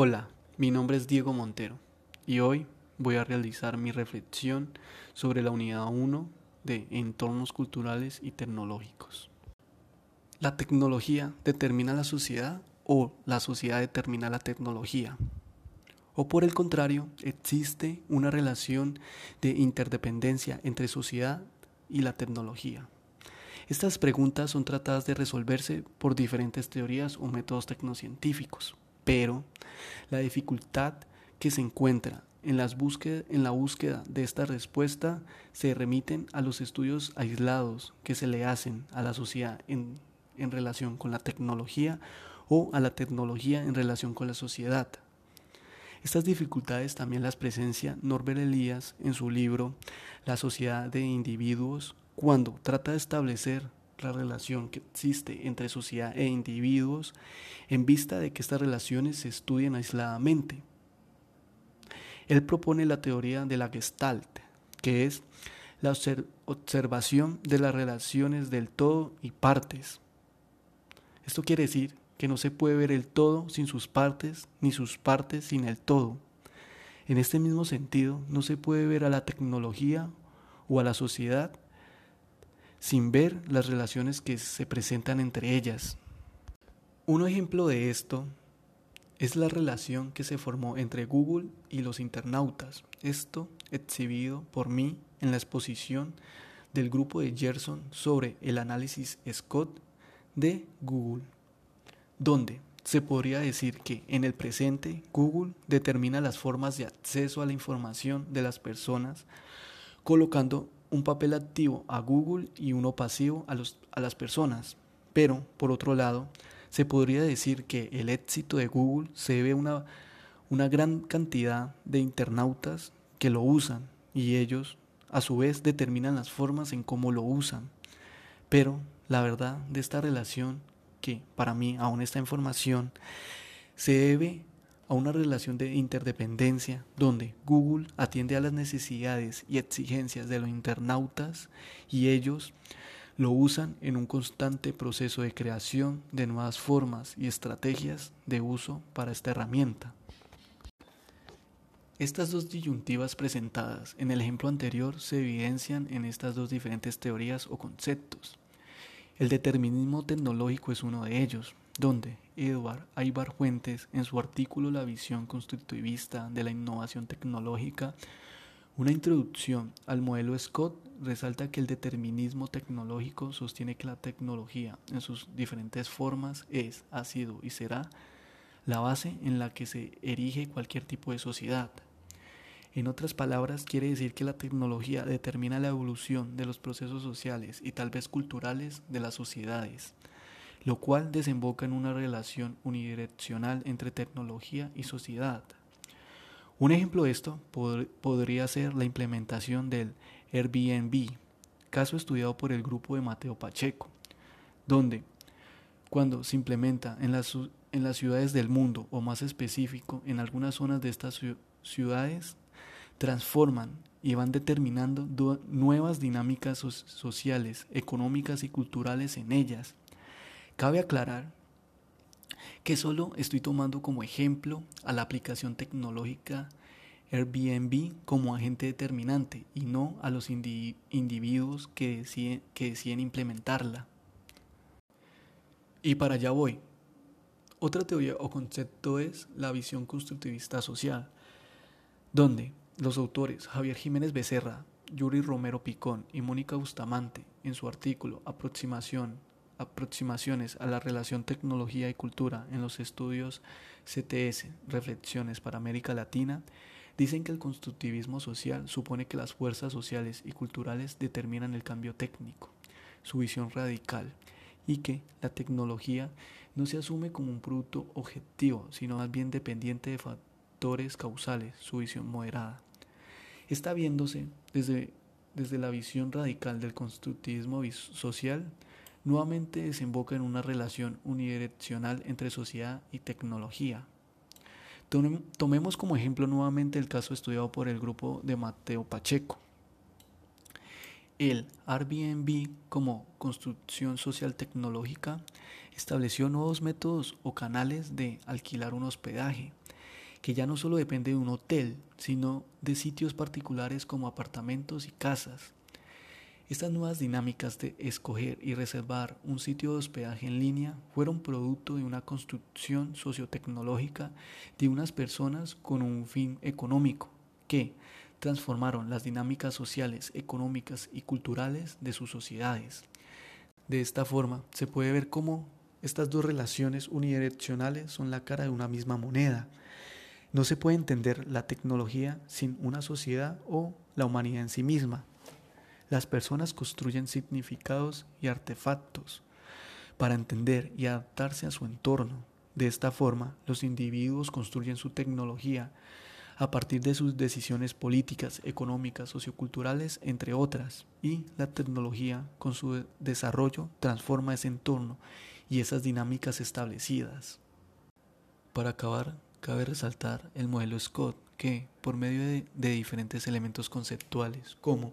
Hola, mi nombre es Diego Montero y hoy voy a realizar mi reflexión sobre la unidad 1 de entornos culturales y tecnológicos. ¿La tecnología determina la sociedad o la sociedad determina la tecnología? ¿O por el contrario, existe una relación de interdependencia entre sociedad y la tecnología? Estas preguntas son tratadas de resolverse por diferentes teorías o métodos tecnocientíficos, pero la dificultad que se encuentra en, las en la búsqueda de esta respuesta se remiten a los estudios aislados que se le hacen a la sociedad en, en relación con la tecnología o a la tecnología en relación con la sociedad. Estas dificultades también las presencia Norbert Elías en su libro La sociedad de individuos, cuando trata de establecer la relación que existe entre sociedad e individuos en vista de que estas relaciones se estudian aisladamente. Él propone la teoría de la Gestalt, que es la observación de las relaciones del todo y partes. Esto quiere decir que no se puede ver el todo sin sus partes, ni sus partes sin el todo. En este mismo sentido, no se puede ver a la tecnología o a la sociedad sin ver las relaciones que se presentan entre ellas. Un ejemplo de esto es la relación que se formó entre Google y los internautas. Esto exhibido por mí en la exposición del grupo de Gerson sobre el análisis Scott de Google, donde se podría decir que en el presente Google determina las formas de acceso a la información de las personas, colocando un papel activo a Google y uno pasivo a, las personas. Pero, por otro lado, se podría decir que el éxito de Google se debe a una, una gran cantidad de internautas que lo usan y ellos a su vez determinan las formas en cómo lo usan. Pero la verdad de esta relación, que para mí aún esta información, se debe a una relación de interdependencia donde Google atiende a las necesidades y exigencias de los internautas y ellos lo usan en un constante proceso de creación de nuevas formas y estrategias de uso para esta herramienta. Estas dos disyuntivas presentadas en el ejemplo anterior se evidencian en estas dos diferentes teorías o conceptos. El determinismo tecnológico es uno de ellos, donde Edward Aybar Fuentes, en su artículo La visión constructivista de la innovación tecnológica, una introducción al modelo Scott resalta que el determinismo tecnológico sostiene que la tecnología en sus diferentes formas es, ha sido y será la base en la que se erige cualquier tipo de sociedad. En otras palabras, quiere decir que la tecnología determina la evolución de los procesos sociales y tal vez culturales de las sociedades lo cual desemboca en una relación unidireccional entre tecnología y sociedad. Un ejemplo de esto podría ser la implementación del Airbnb, caso estudiado por el grupo de Mateo Pacheco, donde cuando se implementa en las, en las ciudades del mundo, o más específico, en algunas zonas de estas ciudades, transforman y van determinando nuevas dinámicas sociales, económicas y culturales en ellas, Cabe aclarar que solo estoy tomando como ejemplo a la aplicación tecnológica Airbnb como agente determinante y no a los individuos que deciden, implementarla. Y para allá voy. Otra teoría o concepto es la visión constructivista social, donde los autores Javier Jiménez Becerra, Yuri Romero Picón y Mónica Bustamante, en su artículo Aproximación aproximaciones a la relación tecnología y cultura en los estudios CTS, Reflexiones para América Latina, dicen que el constructivismo social supone que las fuerzas sociales y culturales determinan el cambio técnico, su visión radical, y que la tecnología no se asume como un producto objetivo, sino más bien dependiente de factores causales, su visión moderada. Está viéndose desde, desde la visión radical del constructivismo social, nuevamente desemboca en una relación unidireccional entre sociedad y tecnología. Tomemos como ejemplo nuevamente el caso estudiado por el grupo de Mateo Pacheco. El Airbnb como construcción social tecnológica estableció nuevos métodos o canales de alquilar un hospedaje que ya no solo depende de un hotel, sino de sitios particulares como apartamentos y casas. Estas nuevas dinámicas de escoger y reservar un sitio de hospedaje en línea fueron producto de una construcción sociotecnológica de unas personas con un fin económico que transformaron las dinámicas sociales, económicas y culturales de sus sociedades. De esta forma, se puede ver cómo estas dos relaciones unidireccionales son la cara de una misma moneda. No se puede entender la tecnología sin una sociedad o la humanidad en sí misma. Las personas construyen significados y artefactos para entender y adaptarse a su entorno. De esta forma, los individuos construyen su tecnología a partir de sus decisiones políticas, económicas, socioculturales, entre otras, y la tecnología, con su desarrollo, transforma ese entorno y esas dinámicas establecidas. Para acabar, cabe resaltar el modelo Scott, que, por medio de, diferentes elementos conceptuales, como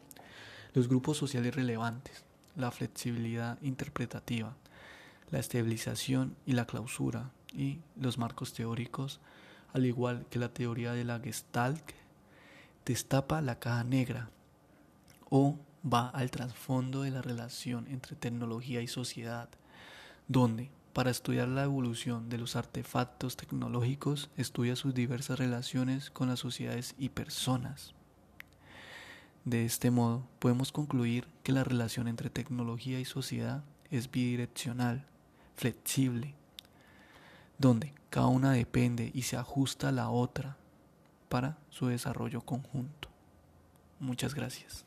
los grupos sociales relevantes, la flexibilidad interpretativa, la estabilización y la clausura y los marcos teóricos, al igual que la teoría de la Gestalt, destapa la caja negra o va al trasfondo de la relación entre tecnología y sociedad, donde, para estudiar la evolución de los artefactos tecnológicos, estudia sus diversas relaciones con las sociedades y personas. De este modo, podemos concluir que la relación entre tecnología y sociedad es bidireccional, flexible, donde cada una depende y se ajusta a la otra para su desarrollo conjunto. Muchas gracias.